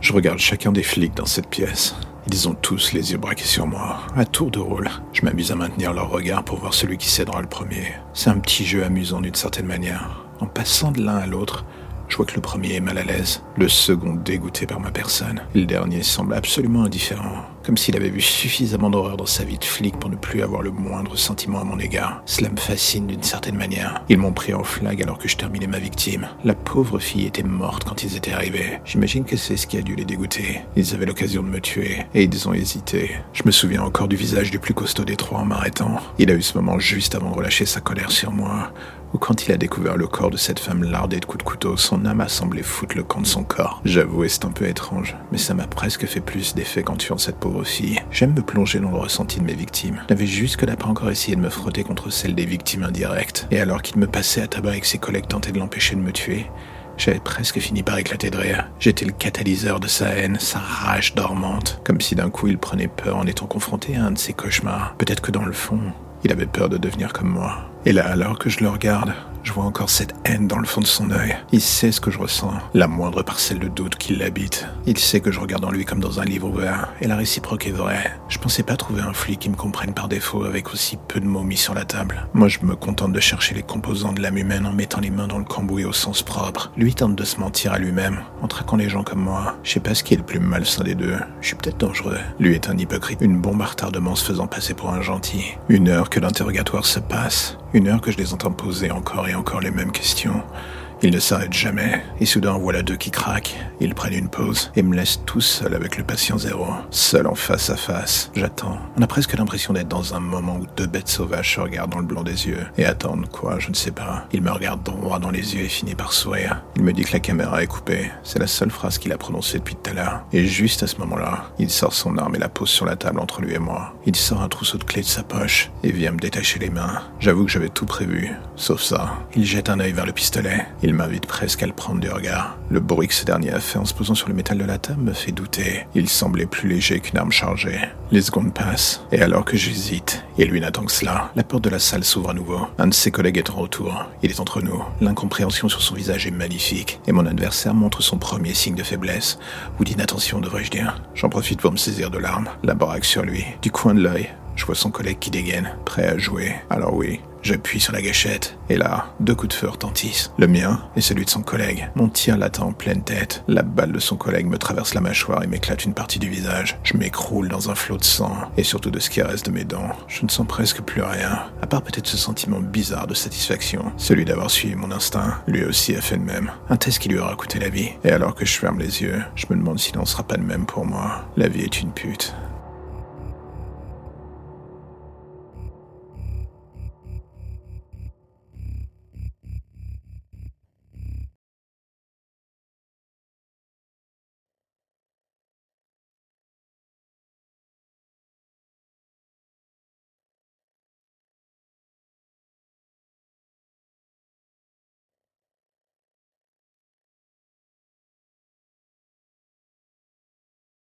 Je regarde chacun des flics dans cette pièce. Ils ont tous les yeux braqués sur moi, à tour de rôle. Je m'amuse à maintenir leur regard pour voir celui qui cédera le premier. C'est un petit jeu amusant d'une certaine manière. En passant de l'un à l'autre, je vois que le premier est mal à l'aise, le second dégoûté par ma personne. Le dernier semble absolument indifférent, comme s'il avait vu suffisamment d'horreur dans sa vie de flic pour ne plus avoir le moindre sentiment à mon égard. Cela me fascine d'une certaine manière. Ils m'ont pris en flag alors que je terminais ma victime. La pauvre fille était morte quand ils étaient arrivés. J'imagine que c'est ce qui a dû les dégoûter. Ils avaient l'occasion de me tuer, et ils ont hésité. Je me souviens encore du visage du plus costaud des trois en m'arrêtant. Il a eu ce moment juste avant de relâcher sa colère sur moi, ou quand il a découvert le corps de cette femme lardée de coups de couteau, son âme a semblé foutre le camp de son corps. J'avoue, c'est un peu étrange, mais ça m'a presque fait plus d'effet qu'en tuant cette pauvre J'aime me plonger dans le ressenti de mes victimes. Je n'avais jusque-là pas encore essayé de me frotter contre celle des victimes indirectes. Et alors qu'il me passait à tabac avec ses collègues tentaient de l'empêcher de me tuer, j'avais presque fini par éclater de rire. J'étais le catalyseur de sa haine, sa rage dormante, comme si d'un coup il prenait peur en étant confronté à un de ses cauchemars. Peut-être que dans le fond, il avait peur de devenir comme moi. Et là, alors que je le regarde, je vois encore cette haine dans le fond de son œil. Il sait ce que je ressens, la moindre parcelle de doute qui l'habite. Il sait que je regarde en lui comme dans un livre ouvert, et la réciproque est vraie. Je pensais pas trouver un flic qui me comprenne par défaut avec aussi peu de mots mis sur la table. Moi, je me contente de chercher les composants de l'âme humaine en mettant les mains dans le cambouis au sens propre. Lui tente de se mentir à lui-même, en traquant les gens comme moi. Je sais pas ce qui est le plus malsain des deux. Je suis peut-être dangereux. Lui est un hypocrite, une bombe à retardement se faisant passer pour un gentil. Une heure que l'interrogatoire se passe, une heure que je les entends poser encore et encore les mêmes questions. Ils ne s'arrêtent jamais, et soudain voilà deux qui craquent. Ils prennent une pause et me laissent tout seul avec le patient zéro, seul en face à face. J'attends. On a presque l'impression d'être dans un moment où deux bêtes sauvages se regardent dans le blanc des yeux. Et attendent quoi, je ne sais pas. Il me regarde droit dans les yeux et finit par sourire. Il me dit que la caméra est coupée. C'est la seule phrase qu'il a prononcée depuis tout à l'heure. Et juste à ce moment-là, il sort son arme et la pose sur la table entre lui et moi. Il sort un trousseau de clés de sa poche et vient me détacher les mains. J'avoue que j'avais tout prévu, sauf ça. Il jette un œil vers le pistolet. M'invite presque à le prendre du regard. Le bruit que ce dernier a fait en se posant sur le métal de la table me fait douter. Il semblait plus léger qu'une arme chargée. Les secondes passent, et alors que j'hésite, et lui n'attend que cela, la porte de la salle s'ouvre à nouveau. Un de ses collègues est en retour. Il est entre nous. L'incompréhension sur son visage est magnifique, et mon adversaire montre son premier signe de faiblesse, ou d'inattention devrais-je dire? J'en profite pour me saisir de l'arme, la baraque sur lui. Du coin de l'œil, je vois son collègue qui dégaine, prêt à jouer. Alors oui, J'appuie sur la gâchette, et là, deux coups de feu retentissent. Le mien et celui de son collègue. Mon tir l'attend en pleine tête. La balle de son collègue me traverse la mâchoire et m'éclate une partie du visage. Je m'écroule dans un flot de sang, et surtout de ce qui reste de mes dents. Je ne sens presque plus rien, à part peut-être ce sentiment bizarre de satisfaction, celui d'avoir suivi mon instinct. Lui aussi a fait le même. Un test qui lui aura coûté la vie. Et alors que je ferme les yeux, je me demande s'il n'en sera pas de même pour moi. La vie est une pute.